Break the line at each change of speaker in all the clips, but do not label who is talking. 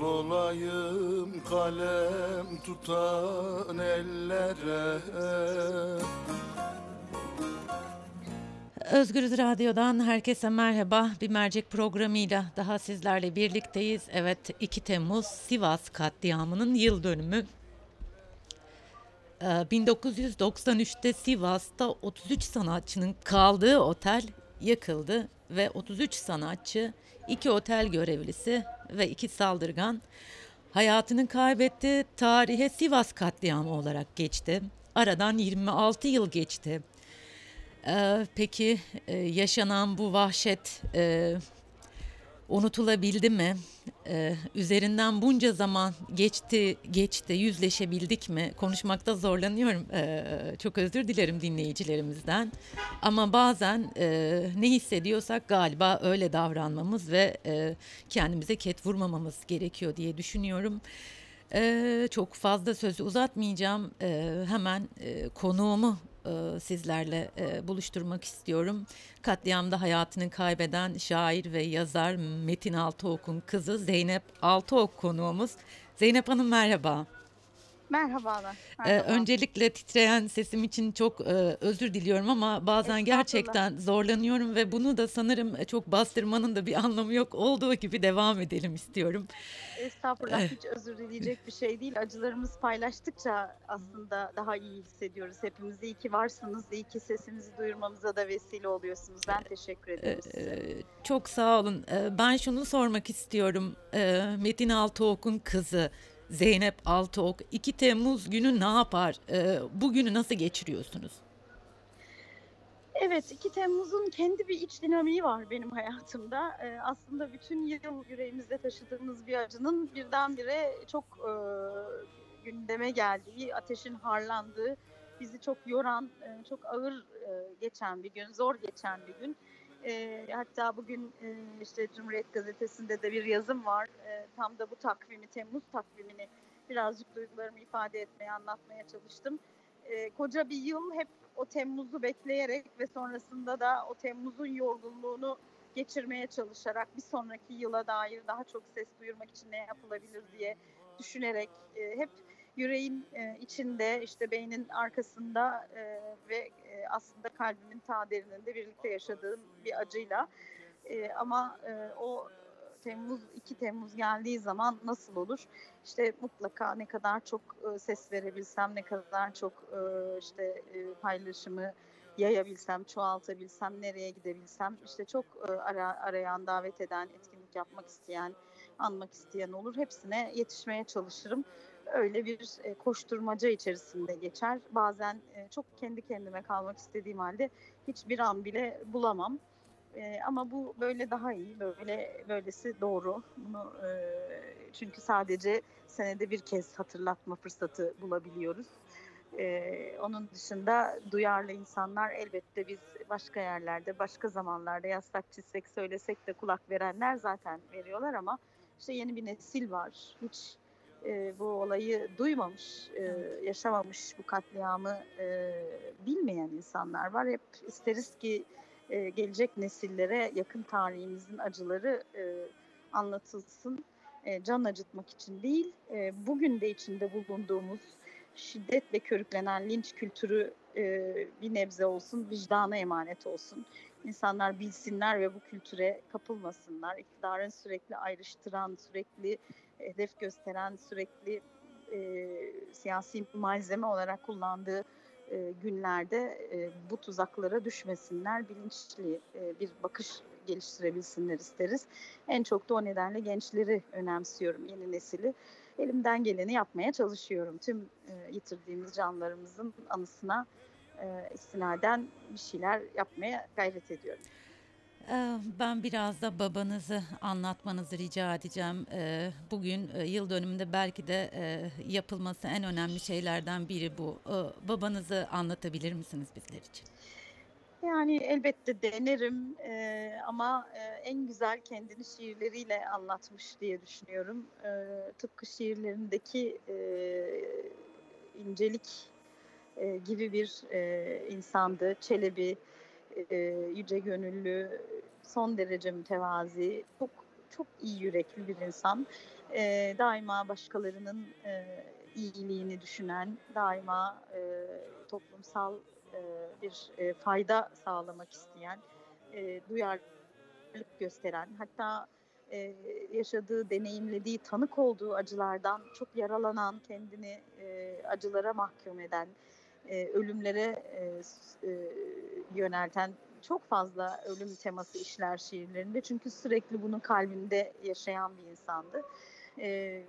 Kul olayım kalem tutan ellere
Özgürüz Radyo'dan herkese merhaba. Bir mercek programıyla daha sizlerle birlikteyiz. Evet 2 Temmuz Sivas katliamının yıl dönümü. Ee, 1993'te Sivas'ta 33 sanatçının kaldığı otel yakıldı ve 33 sanatçı, iki otel görevlisi ve iki saldırgan hayatını kaybetti. Tarihe Sivas katliamı olarak geçti. Aradan 26 yıl geçti. Ee, peki e, yaşanan bu vahşet e, unutulabildi mi? Ee, üzerinden bunca zaman geçti, geçti, yüzleşebildik mi? Konuşmakta zorlanıyorum. Ee, çok özür dilerim dinleyicilerimizden. Ama bazen e, ne hissediyorsak galiba öyle davranmamız ve e, kendimize ket vurmamamız gerekiyor diye düşünüyorum. Ee, çok fazla sözü uzatmayacağım. Ee, hemen e, konuğumu e, sizlerle e, buluşturmak istiyorum. Katliamda hayatını kaybeden şair ve yazar Metin Altıok'un kızı Zeynep Altıok konuğumuz. Zeynep Hanım merhaba.
Merhabalar.
Ee, öncelikle titreyen sesim için çok e, özür diliyorum ama bazen gerçekten zorlanıyorum ve bunu da sanırım çok bastırmanın da bir anlamı yok. Olduğu gibi devam edelim istiyorum.
Estağfurullah hiç özür dileyecek bir şey değil. Acılarımız paylaştıkça aslında daha iyi hissediyoruz. Hepimiz iyi ki varsınız. İyi ki sesimizi duyurmamıza da vesile oluyorsunuz. Ben teşekkür ederim size.
Ee, çok sağ olun. Ben şunu sormak istiyorum. Metin Altıok'un kızı Zeynep Altıok 2 Temmuz günü ne yapar? Ee, bugünü nasıl geçiriyorsunuz?
Evet 2 Temmuz'un kendi bir iç dinamiği var benim hayatımda. Ee, aslında bütün yıl yüreğimizde taşıdığımız bir acının birdenbire çok e, gündeme geldiği, ateşin harlandığı, bizi çok yoran, e, çok ağır e, geçen bir gün, zor geçen bir gün. E, hatta bugün e, işte Cumhuriyet Gazetesi'nde de bir yazım var. E, tam da bu takvimi, Temmuz takvimini birazcık duygularımı ifade etmeye, anlatmaya çalıştım. E, koca bir yıl hep o Temmuz'u bekleyerek ve sonrasında da o Temmuz'un yorgunluğunu geçirmeye çalışarak bir sonraki yıla dair daha çok ses duyurmak için ne yapılabilir diye düşünerek e, hep yüreğin e, içinde işte beynin arkasında e, ve e, aslında kalbimin ta derininde birlikte yaşadığım bir acıyla E, ama e, o Temmuz 2 Temmuz geldiği zaman nasıl olur? İşte mutlaka ne kadar çok ses verebilsem, ne kadar çok işte paylaşımı yayabilsem, çoğaltabilsem, nereye gidebilsem, işte çok ara, arayan, davet eden, etkinlik yapmak isteyen, anmak isteyen olur. Hepsine yetişmeye çalışırım. Öyle bir e, koşturmaca içerisinde geçer. Bazen e, çok kendi kendime kalmak istediğim halde hiçbir an bile bulamam. E, ama bu böyle daha iyi, böyle böylesi doğru. Bunu çünkü sadece senede bir kez hatırlatma fırsatı bulabiliyoruz. Onun dışında duyarlı insanlar elbette biz başka yerlerde, başka zamanlarda yasak çizsek, söylesek de kulak verenler zaten veriyorlar ama işte yeni bir nesil var. Hiç e, bu olayı duymamış, e, yaşamamış bu katliamı e, bilmeyen insanlar var. Hep isteriz ki e, gelecek nesillere yakın tarihimizin acıları e, anlatılsın. E, can acıtmak için değil, e, bugün de içinde bulunduğumuz şiddetle körüklenen linç kültürü e, bir nebze olsun, vicdana emanet olsun. İnsanlar bilsinler ve bu kültüre kapılmasınlar. İktidarın sürekli ayrıştıran, sürekli hedef gösteren, sürekli e, siyasi malzeme olarak kullandığı e, günlerde e, bu tuzaklara düşmesinler, bilinçli e, bir bakış geliştirebilsinler isteriz. En çok da o nedenle gençleri önemsiyorum, yeni nesili. Elimden geleni yapmaya çalışıyorum. Tüm e, yitirdiğimiz canlarımızın anısına e, istinaden bir şeyler yapmaya gayret ediyorum.
Ee, Ben biraz da babanızı anlatmanızı rica edeceğim. Ee, Bugün e, yıl dönümünde belki de e, yapılması en önemli şeylerden biri bu. Ee, Babanızı anlatabilir misiniz bizler için?
Yani elbette denerim e, ama en güzel kendini şiirleriyle anlatmış diye düşünüyorum. Tıpkı şiirlerindeki incelik gibi bir insandı. Çelebi, e, yüce gönüllü, son derece mütevazi, çok çok iyi yürekli bir insan. E, daima başkalarının e, iyiliğini düşünen, daima e, toplumsal e, bir e, fayda sağlamak isteyen, e, duyarlılık gösteren, hatta e, yaşadığı, deneyimlediği, tanık olduğu acılardan çok yaralanan, kendini e, acılara mahkum eden, e, ölümlere e, e, yönelten çok fazla ölüm teması işler şiirlerinde. Çünkü sürekli bunu kalbinde yaşayan bir insandı. E,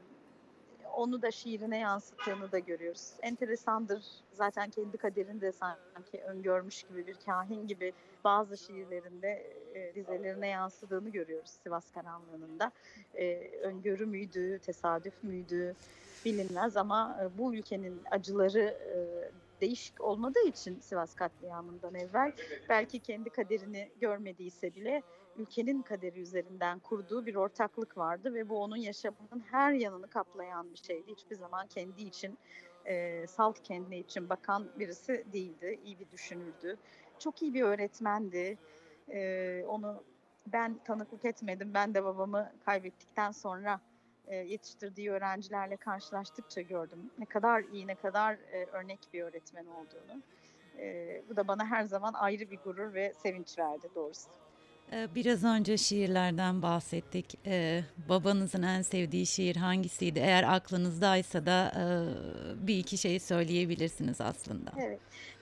onu da şiirine yansıttığını da görüyoruz. Enteresandır. Zaten kendi kaderini de sanki öngörmüş gibi bir kahin gibi bazı şiirlerinde e, dizelerine yansıdığını görüyoruz Sivas Karanlığı'nda. E, öngörü müydü, tesadüf müydü bilinmez ama e, bu ülkenin acıları e, değişik olmadığı için Sivas katliamından evvel belki kendi kaderini görmediyse bile ülkenin kaderi üzerinden kurduğu bir ortaklık vardı ve bu onun yaşamının her yanını kaplayan bir şeydi. Hiçbir zaman kendi için e, salt kendine için bakan birisi değildi. İyi bir düşünürdü. Çok iyi bir öğretmendi. E, onu ben tanıklık etmedim. Ben de babamı kaybettikten sonra yetiştirdiği öğrencilerle karşılaştıkça gördüm. Ne kadar iyi, ne kadar e, örnek bir öğretmen olduğunu. E, bu da bana her zaman ayrı bir gurur ve sevinç verdi doğrusu.
Biraz önce şiirlerden bahsettik. Ee, babanızın en sevdiği şiir hangisiydi? Eğer aklınızdaysa da e, bir iki şey söyleyebilirsiniz aslında.
Evet.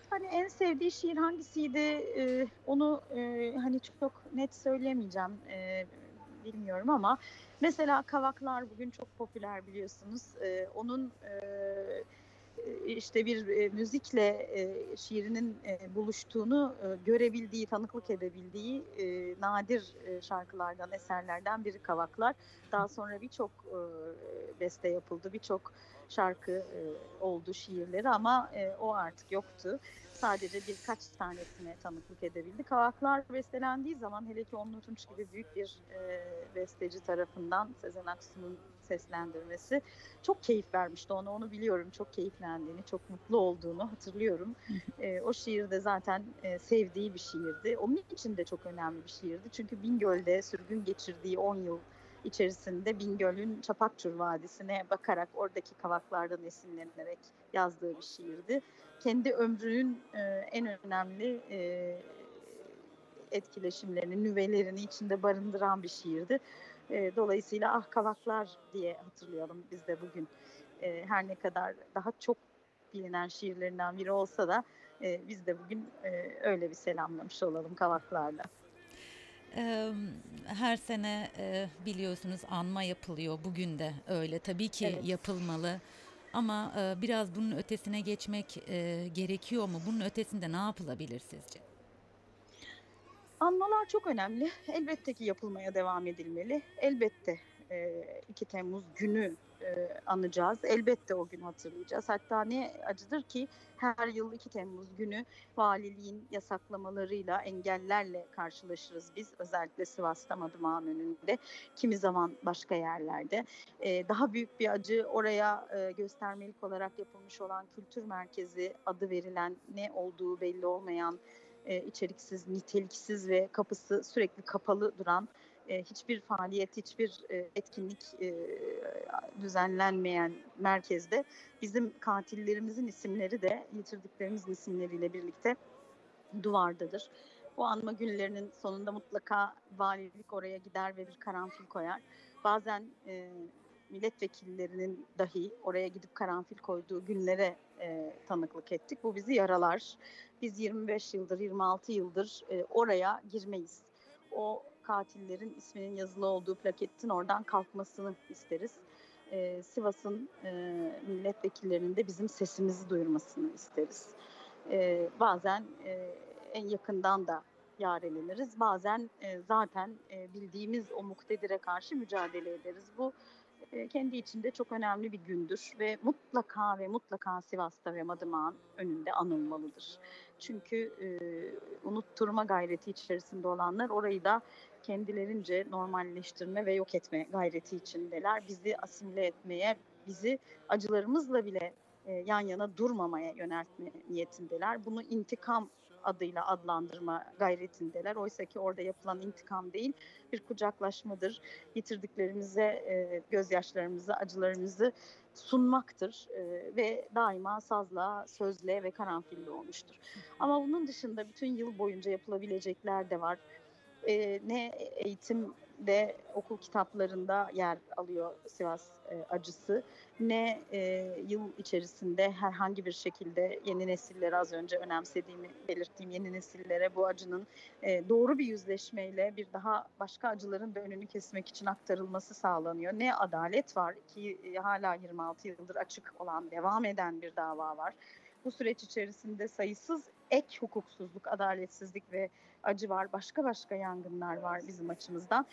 Hani en sevdiği şiir hangisiydi? Ee, onu e, hani çok net söyleyemeyeceğim. Ee, bilmiyorum ama mesela Kavaklar bugün çok popüler biliyorsunuz. Ee, onun e, işte bir e, müzikle e, şiirinin e, buluştuğunu e, görebildiği, tanıklık edebildiği e, nadir e, şarkılardan, eserlerden biri Kavaklar. Daha sonra birçok e, beste yapıldı, birçok şarkı e, oldu şiirleri ama e, o artık yoktu. Sadece birkaç tanesine tanıklık edebildi. Kavaklar bestelendiği zaman hele ki Onur Tunç gibi büyük bir e, besteci tarafından Sezen Aksu'nun seslendirmesi çok keyif vermişti ona. Onu biliyorum. Çok keyiflendiğini çok mutlu olduğunu hatırlıyorum. E, o şiir de zaten e, sevdiği bir şiirdi. Onun için de çok önemli bir şiirdi. Çünkü Bingöl'de sürgün geçirdiği 10 yıl içerisinde Bingöl'ün Çapakçur Vadisi'ne bakarak oradaki kavaklardan esinlenerek yazdığı bir şiirdi kendi ömrünün e, en önemli e, etkileşimlerini, nüvelerini içinde barındıran bir şiirdi. E, dolayısıyla ah kavaklar diye hatırlayalım biz de bugün. Her ne kadar daha çok bilinen şiirlerinden biri olsa da biz de bugün öyle bir selamlamış olalım kavaklarla.
Ee, Her sene e, biliyorsunuz anma yapılıyor. Bugün de öyle. Tabii ki
Evet.
yapılmalı. Ama e, biraz bunun ötesine geçmek e, gerekiyor mu? Bunun ötesinde ne yapılabilir sizce?
Anmalar çok önemli. Elbette ki yapılmaya devam edilmeli. Elbette e, 2 Temmuz günü e, anacağız. Elbette o gün hatırlayacağız. Hatta ne acıdır ki her yıl 2 Temmuz günü valiliğin yasaklamalarıyla, engellerle karşılaşırız biz. Özellikle Sivas'ta Madımak'ın önünde, kimi zaman başka yerlerde. E, daha büyük bir acı oraya e, göstermelik olarak yapılmış olan kültür merkezi adı verilen ne olduğu belli olmayan e, içeriksiz, niteliksiz ve kapısı sürekli kapalı duran e, hiçbir faaliyet, hiçbir e, etkinlik e, düzenlenmeyen merkezde bizim katillerimizin isimleri de yitirdiklerimizin isimleriyle birlikte duvardadır. Bu anma günlerinin sonunda mutlaka valilik oraya gider ve bir karanfil koyar. Bazen e, milletvekillerinin dahi oraya gidip karanfil koyduğu günlere e, tanıklık ettik. Bu bizi yaralar. Biz 25 yıldır, 26 yıldır e, oraya girmeyiz. O katillerin isminin yazılı olduğu plaketin oradan kalkmasını isteriz. E, Sivas'ın e, milletvekillerinin de bizim sesimizi duyurmasını isteriz. E, bazen e, en yakından da yareleniriz. Bazen e, zaten e, bildiğimiz o muktedire karşı mücadele ederiz. Bu e, kendi içinde çok önemli bir gündür ve mutlaka ve mutlaka Sivas'ta ve Madımak'ın önünde anılmalıdır. Çünkü e, unutturma gayreti içerisinde olanlar orayı da kendilerince normalleştirme ve yok etme gayreti içindeler. Bizi asimile etmeye, bizi acılarımızla bile e, yan yana durmamaya yöneltme niyetindeler. Bunu intikam adıyla adlandırma gayretindeler. Oysa ki orada yapılan intikam değil bir kucaklaşmadır. Yitirdiklerimize e, gözyaşlarımızı, acılarımızı sunmaktır e, ve daima sazla, sözle ve karanfille olmuştur. Ama bunun dışında bütün yıl boyunca yapılabilecekler de var. E, ne eğitimde, okul kitaplarında yer alıyor Sivas e, acısı, ne e, yıl içerisinde herhangi bir şekilde yeni nesillere az önce önemsediğimi belirttiğim yeni nesillere bu acının e, doğru bir yüzleşmeyle bir daha başka acıların da önünü kesmek için aktarılması sağlanıyor. Ne adalet var ki e, hala 26 yıldır açık olan devam eden bir dava var. Bu süreç içerisinde sayısız ek hukuksuzluk, adaletsizlik ve acı var. Başka başka yangınlar var bizim açımızdan.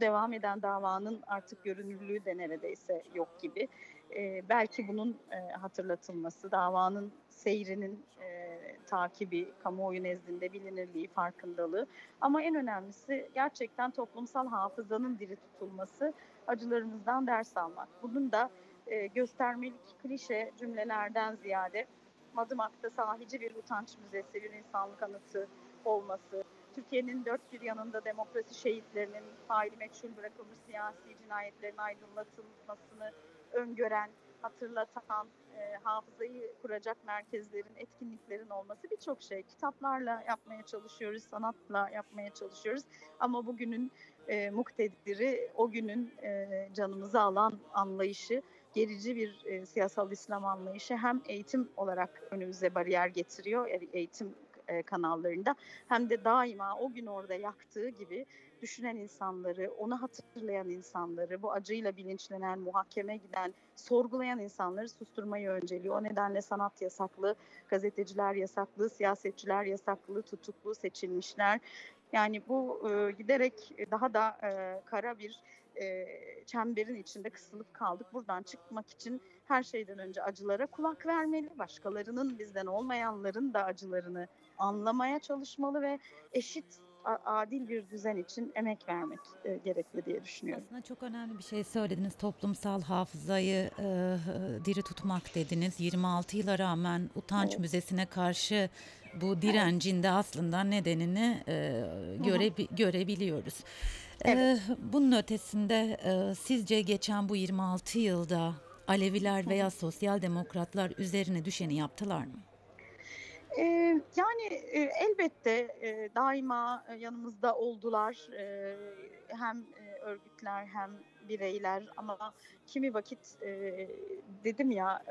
Devam eden davanın artık görünürlüğü de neredeyse yok gibi. Ee, belki bunun e, hatırlatılması, davanın seyrinin e, takibi, kamuoyu nezdinde bilinirliği, farkındalığı. Ama en önemlisi gerçekten toplumsal hafızanın diri tutulması, acılarımızdan ders almak. Bunun da e, göstermelik klişe cümlelerden ziyade Madımak'ta sahici bir utanç müzesi, bir insanlık anıtı olması, Türkiye'nin dört bir yanında demokrasi şehitlerinin faili meçhul bırakılmış siyasi cinayetlerin aydınlatılmasını öngören, hatırlatan, e, hafızayı kuracak merkezlerin, etkinliklerin olması birçok şey. Kitaplarla yapmaya çalışıyoruz, sanatla yapmaya çalışıyoruz. Ama bugünün e, muktediri, o günün e, canımızı alan anlayışı, gerici bir e, siyasal İslam anlayışı hem eğitim olarak önümüze bariyer getiriyor, yani eğitim e, kanallarında hem de daima o gün orada yaktığı gibi düşünen insanları, onu hatırlayan insanları, bu acıyla bilinçlenen, muhakeme giden, sorgulayan insanları susturmayı önceliyor. O nedenle sanat yasaklı, gazeteciler yasaklı, siyasetçiler yasaklı, tutuklu, seçilmişler. Yani bu e, giderek daha da e, kara bir e, çemberin içinde kısılıp kaldık. Buradan çıkmak için her şeyden önce acılara kulak vermeli, başkalarının bizden olmayanların da acılarını anlamaya çalışmalı ve eşit adil bir düzen için emek vermek e, gerekli diye düşünüyorum.
Aslında çok önemli bir şey söylediniz. Toplumsal hafızayı e, diri tutmak dediniz. 26 yıla rağmen Utanç
Evet.
Müzesi'ne karşı bu direncin de aslında nedenini e, göre, görebiliyoruz.
Evet.
bunun ötesinde sizce geçen bu 26 yılda Aleviler veya sosyal demokratlar üzerine düşeni yaptılar mı?
Yani elbette daima yanımızda oldular hem örgütler hem bireyler ama kimi vakit dedim ya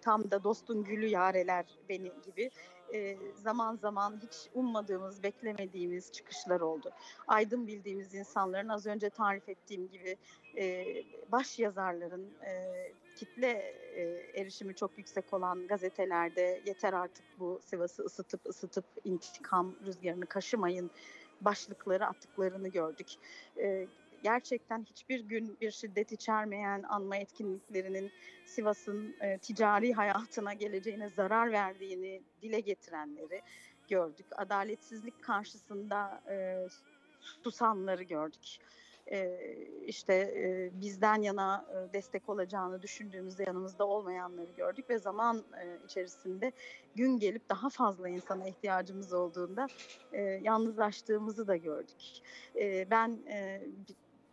tam da dostun gülü yareler beni gibi e, zaman zaman hiç ummadığımız beklemediğimiz çıkışlar oldu. Aydın bildiğimiz insanların az önce tarif ettiğim gibi e, baş yazarların e, kitle e, erişimi çok yüksek olan gazetelerde yeter artık bu Sivas'ı ısıtıp ısıtıp intikam rüzgarını kaşımayın başlıkları attıklarını gördük. E, gerçekten hiçbir gün bir şiddet içermeyen anma etkinliklerinin Sivas'ın e, ticari hayatına geleceğine zarar verdiğini dile getirenleri gördük. Adaletsizlik karşısında e, susanları gördük e, işte e, bizden yana e, destek olacağını düşündüğümüzde yanımızda olmayanları gördük ve zaman e, içerisinde gün gelip daha fazla insana ihtiyacımız olduğunda e, yalnızlaştığımızı da gördük. E, ben e,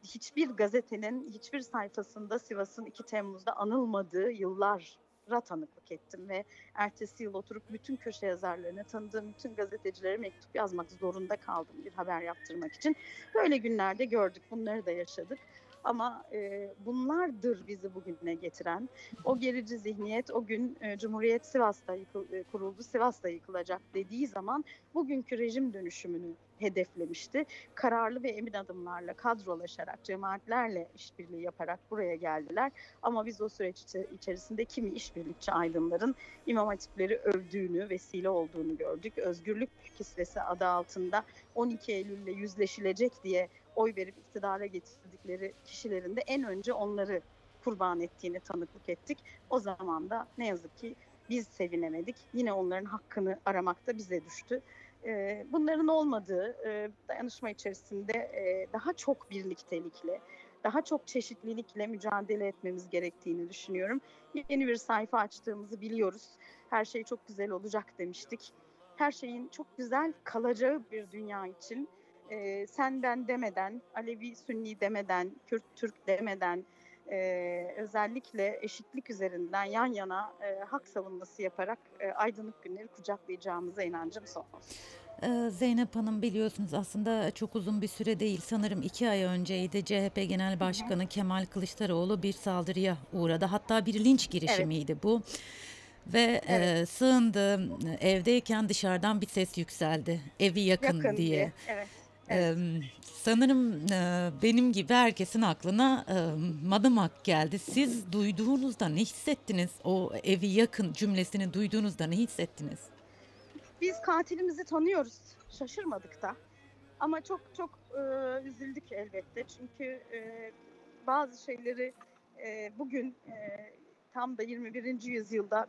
hiçbir gazetenin hiçbir sayfasında Sivas'ın 2 Temmuz'da anılmadığı yıllar tanıklık ettim ve ertesi yıl oturup bütün köşe yazarlarına tanıdığım bütün gazetecilere mektup yazmak zorunda kaldım bir haber yaptırmak için. Böyle günlerde gördük, bunları da yaşadık. Ama e, bunlardır bizi bugüne getiren. O gerici zihniyet o gün e, Cumhuriyet Sivas'ta yıkıl, e, kuruldu, Sivas'ta yıkılacak dediği zaman bugünkü rejim dönüşümünü hedeflemişti. Kararlı ve emin adımlarla kadrolaşarak, cemaatlerle işbirliği yaparak buraya geldiler. Ama biz o süreç içerisinde kimi işbirlikçi aydınların imam hatipleri övdüğünü, vesile olduğunu gördük. Özgürlük kisvesi adı altında 12 Eylül'le yüzleşilecek diye oy verip iktidara getirdikleri kişilerin de en önce onları kurban ettiğini tanıklık ettik. O zaman da ne yazık ki biz sevinemedik. Yine onların hakkını aramakta bize düştü. Bunların olmadığı dayanışma içerisinde daha çok birliktelikle, daha çok çeşitlilikle mücadele etmemiz gerektiğini düşünüyorum. Yeni bir sayfa açtığımızı biliyoruz. Her şey çok güzel olacak demiştik. her şeyin çok güzel kalacağı bir dünya için e, sen ben demeden, Alevi Sünni demeden, Kürt Türk demeden e, özellikle eşitlik üzerinden yan yana e, hak savunması yaparak e, aydınlık günleri kucaklayacağımıza inancım sonsuz.
Zeynep Hanım biliyorsunuz aslında çok uzun bir süre değil sanırım iki ay önceydi CHP Genel Başkanı Kemal Kılıçdaroğlu bir saldırıya uğradı. Hatta bir linç girişimiydi bu. Ve
Evet.
e, sığındı evdeyken dışarıdan bir ses yükseldi evi yakın,
Yakın
diye.
diye. Evet. Evet.
Ee, sanırım e, benim gibi herkesin aklına e, Madımak geldi. Siz duyduğunuzda ne hissettiniz? O evi yakın cümlesini duyduğunuzda ne hissettiniz?
Biz katilimizi tanıyoruz. Şaşırmadık da. Ama çok çok e, üzüldük elbette. Çünkü e, bazı şeyleri e, bugün e, tam da 21. yüzyılda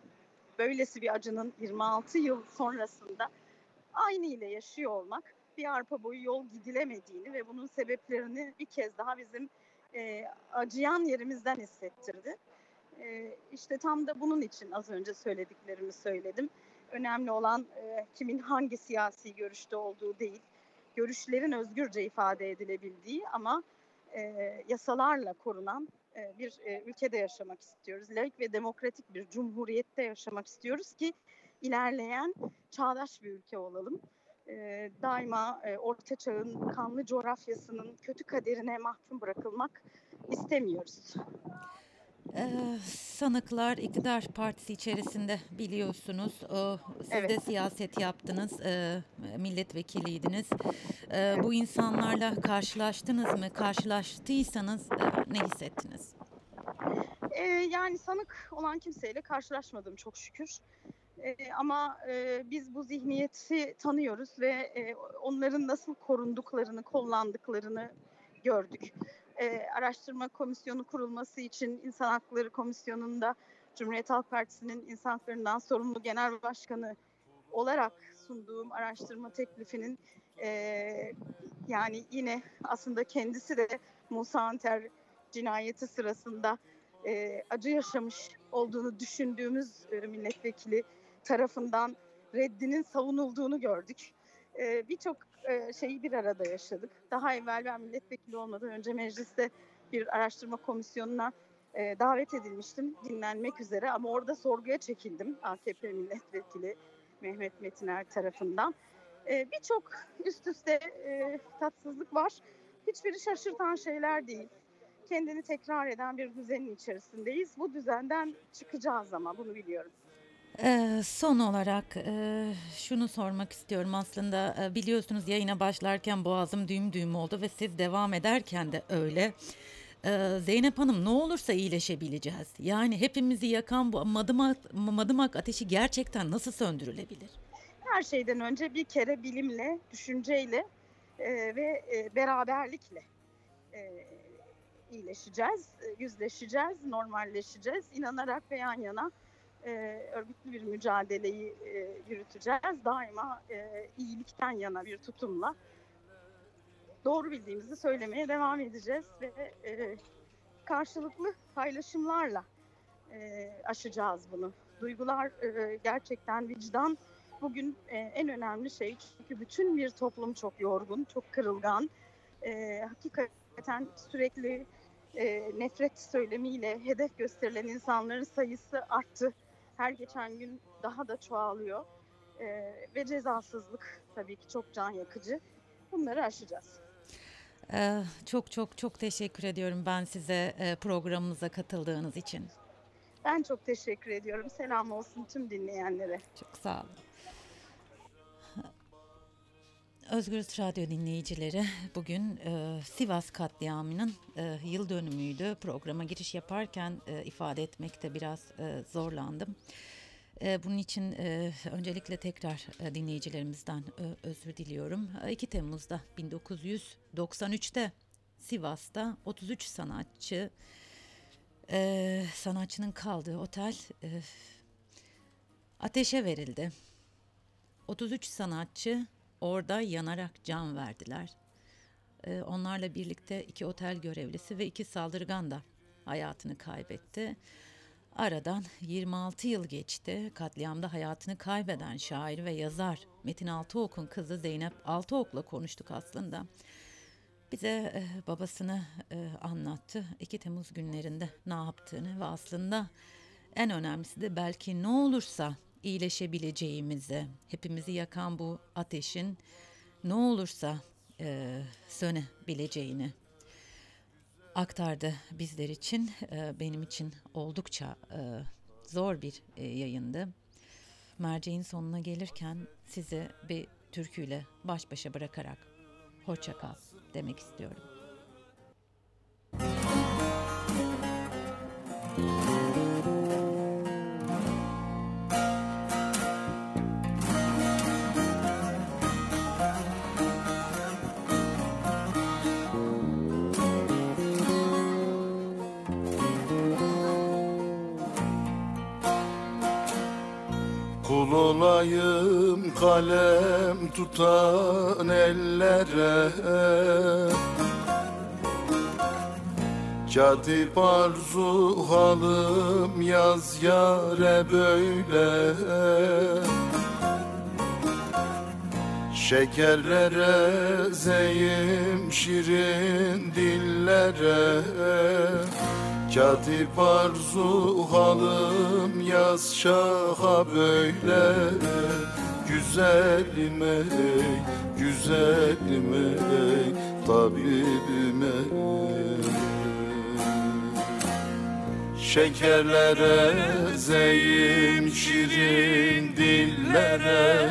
böylesi bir acının 26 yıl sonrasında aynı ile yaşıyor olmak bir arpa boyu yol gidilemediğini ve bunun sebeplerini bir kez daha bizim e, acıyan yerimizden hissettirdi. E, işte tam da bunun için az önce söylediklerimi söyledim önemli olan e, kimin hangi siyasi görüşte olduğu değil, görüşlerin özgürce ifade edilebildiği ama e, yasalarla korunan e, bir e, ülkede yaşamak istiyoruz. Laik ve demokratik bir cumhuriyette yaşamak istiyoruz ki ilerleyen çağdaş bir ülke olalım. E, daima e, orta çağın kanlı coğrafyasının kötü kaderine mahkum bırakılmak istemiyoruz.
Ee, sanıklar iktidar partisi içerisinde biliyorsunuz. O, siz de
Evet.
siyaset yaptınız, e, milletvekiliydiniz. E, bu insanlarla karşılaştınız mı? Karşılaştıysanız e, ne hissettiniz?
Ee, yani sanık olan kimseyle karşılaşmadım çok şükür. Ee, ama e, biz bu zihniyeti tanıyoruz ve e, onların nasıl korunduklarını, kollandıklarını gördük. Ee, araştırma komisyonu kurulması için İnsan Hakları Komisyonu'nda Cumhuriyet Halk Partisi'nin İnsan Haklarından sorumlu genel başkanı olarak sunduğum araştırma teklifinin e, yani yine aslında kendisi de Musa Anter cinayeti sırasında e, acı yaşamış olduğunu düşündüğümüz e, milletvekili tarafından reddinin savunulduğunu gördük. E, Birçok e, şeyi bir arada yaşadık. Daha evvel ben milletvekili olmadan önce mecliste bir araştırma komisyonuna e, davet edilmiştim dinlenmek üzere ama orada sorguya çekildim AKP milletvekili Mehmet Metiner tarafından. E, Birçok üst üste e, tatsızlık var. Hiçbiri şaşırtan şeyler değil kendini tekrar eden bir düzenin içerisindeyiz. Bu düzenden çıkacağız ama bunu biliyorum.
Ee, son olarak e, şunu sormak istiyorum aslında e, biliyorsunuz yayına başlarken boğazım düğüm düğüm oldu ve siz devam ederken de öyle. Ee, Zeynep Hanım ne olursa iyileşebileceğiz. Yani hepimizi yakan bu madımak, madımak ateşi gerçekten nasıl söndürülebilir?
Her şeyden önce bir kere bilimle, düşünceyle e, ve beraberlikle iyileşeceğiz, yüzleşeceğiz, normalleşeceğiz. İnanarak ve yan yana e, örgütlü bir mücadeleyi e, yürüteceğiz. Daima e, iyilikten yana bir tutumla doğru bildiğimizi söylemeye devam edeceğiz ve e, karşılıklı paylaşımlarla e, aşacağız bunu. Duygular e, gerçekten vicdan bugün e, en önemli şey çünkü bütün bir toplum çok yorgun, çok kırılgan. E, hakikaten sürekli e, nefret söylemiyle hedef gösterilen insanların sayısı arttı. Her geçen gün daha da çoğalıyor. E, ve cezasızlık tabii ki çok can yakıcı. Bunları aşacağız.
Ee, çok çok çok teşekkür ediyorum ben size e, programımıza katıldığınız için.
Ben çok teşekkür ediyorum. Selam olsun tüm dinleyenlere.
Çok sağ olun. Özgürüz Radyo dinleyicileri bugün e, Sivas katliamının e, yıl dönümüydü. Programa giriş yaparken e, ifade etmekte biraz e, zorlandım. E, bunun için e, öncelikle tekrar e, dinleyicilerimizden e, özür diliyorum. E, 2 Temmuz'da 1993'te Sivas'ta 33 sanatçı e, sanatçının kaldığı otel e, ateşe verildi. 33 sanatçı orada yanarak can verdiler. Ee, onlarla birlikte iki otel görevlisi ve iki saldırgan da hayatını kaybetti. Aradan 26 yıl geçti. Katliamda hayatını kaybeden şair ve yazar Metin Altıok'un kızı Zeynep Altıok'la konuştuk aslında. Bize e, babasını e, anlattı. 2 Temmuz günlerinde ne yaptığını ve aslında en önemlisi de belki ne olursa iyileşebileceğimizi, hepimizi yakan bu ateşin ne olursa e, sönebileceğini aktardı bizler için. E, benim için oldukça e, zor bir e, yayındı. Merceğin sonuna gelirken sizi bir türküyle baş başa bırakarak hoşça kal demek istiyorum.
Kul tutan ellere. Katip arzu halım yaz yare böyle. Şekerlere zeyim şirin dillere. Katip arzu halım yaz şaha böyle Güzelim ey, güzelim ey, tabibim ey. Şekerlere zeyim şirin dillere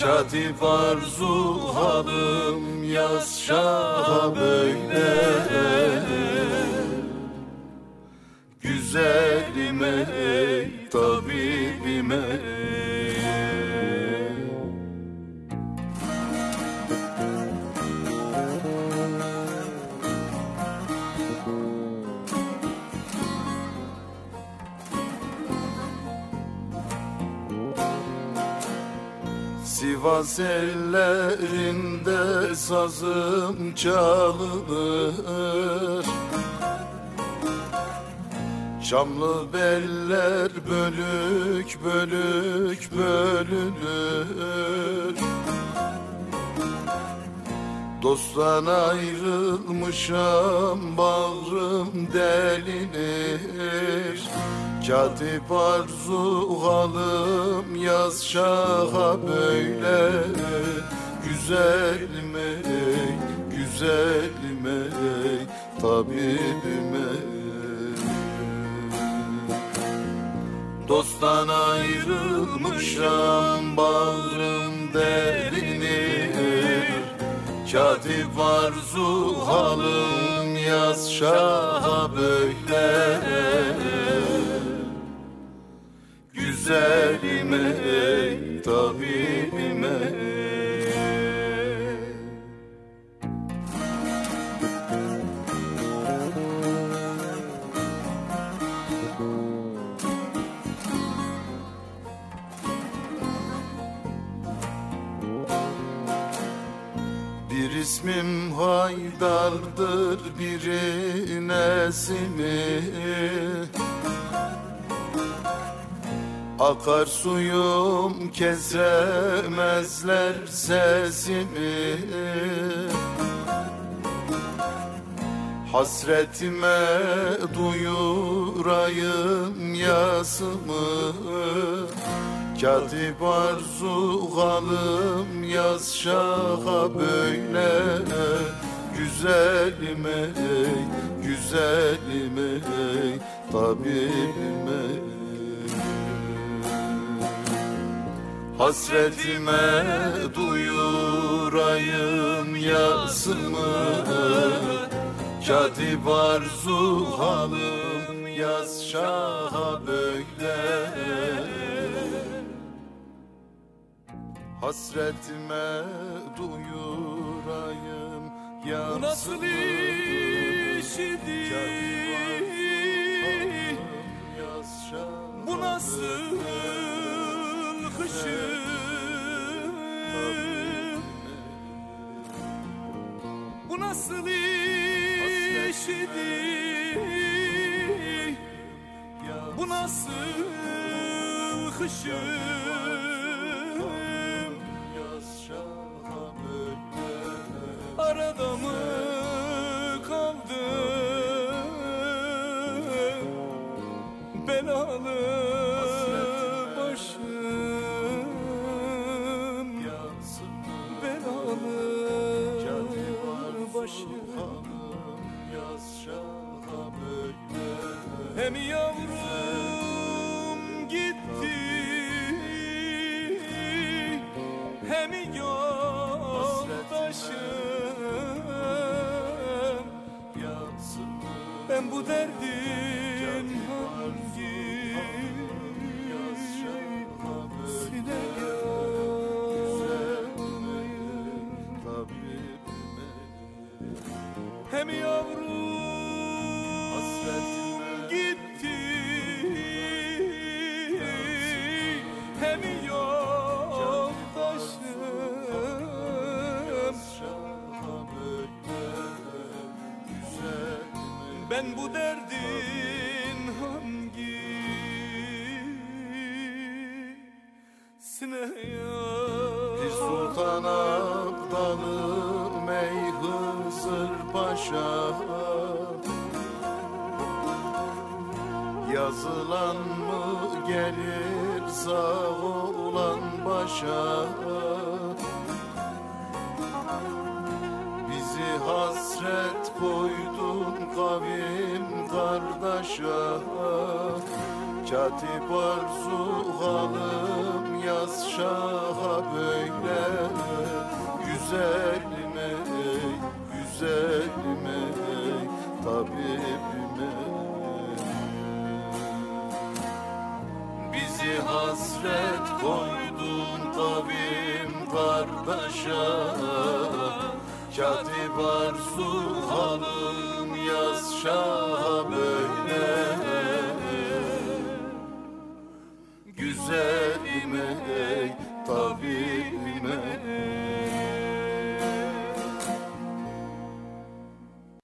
Katip arzu halım yaz şaha böyle. Güzelim ey tabibim ey Sivas ellerinde sazım çalınır. Şamlı beller bölük bölük bölünür. Dosttan ayrılmışam bağrım delinir Katip arzu halım yaz şaha böyle. Güzelim ey, güzelim ey, tabibim ey Dosttan ayrılmışam bağrım derinir. Katip arzu halım yaz şaha böyle Güzelim ey tabibim ey Bir ismim Haydar'dır biri Nesimi Akar suyum kesemezler sesimi. Hasretime duyurayım yasımı. Katip arzu halım yaz şaha böyle. Güzelim ey, güzelim ey, tabibim Hasretime duyurayım yasımı Katip arzu halım yaz şaha böyle. Hasretime duyurayım
Bu nasıl işidir? Bu nasıl kışın? Bu nasıl işidir?
nasıl kışım Hem Ben bu derdin hangi
Bir sultan abdalım ey Hızır Paşa Yazılan mı gelir sağ olan başa? Bizi hasret koydun kavim kardeşa Katip arzu halım yaz şaha böyle. Güzelime ey, güzelime ey, tabibime? Bizi hasret koydun kavim kardeşa Katip arzu halım yaz şaha böyle. Güzelime ey tabibime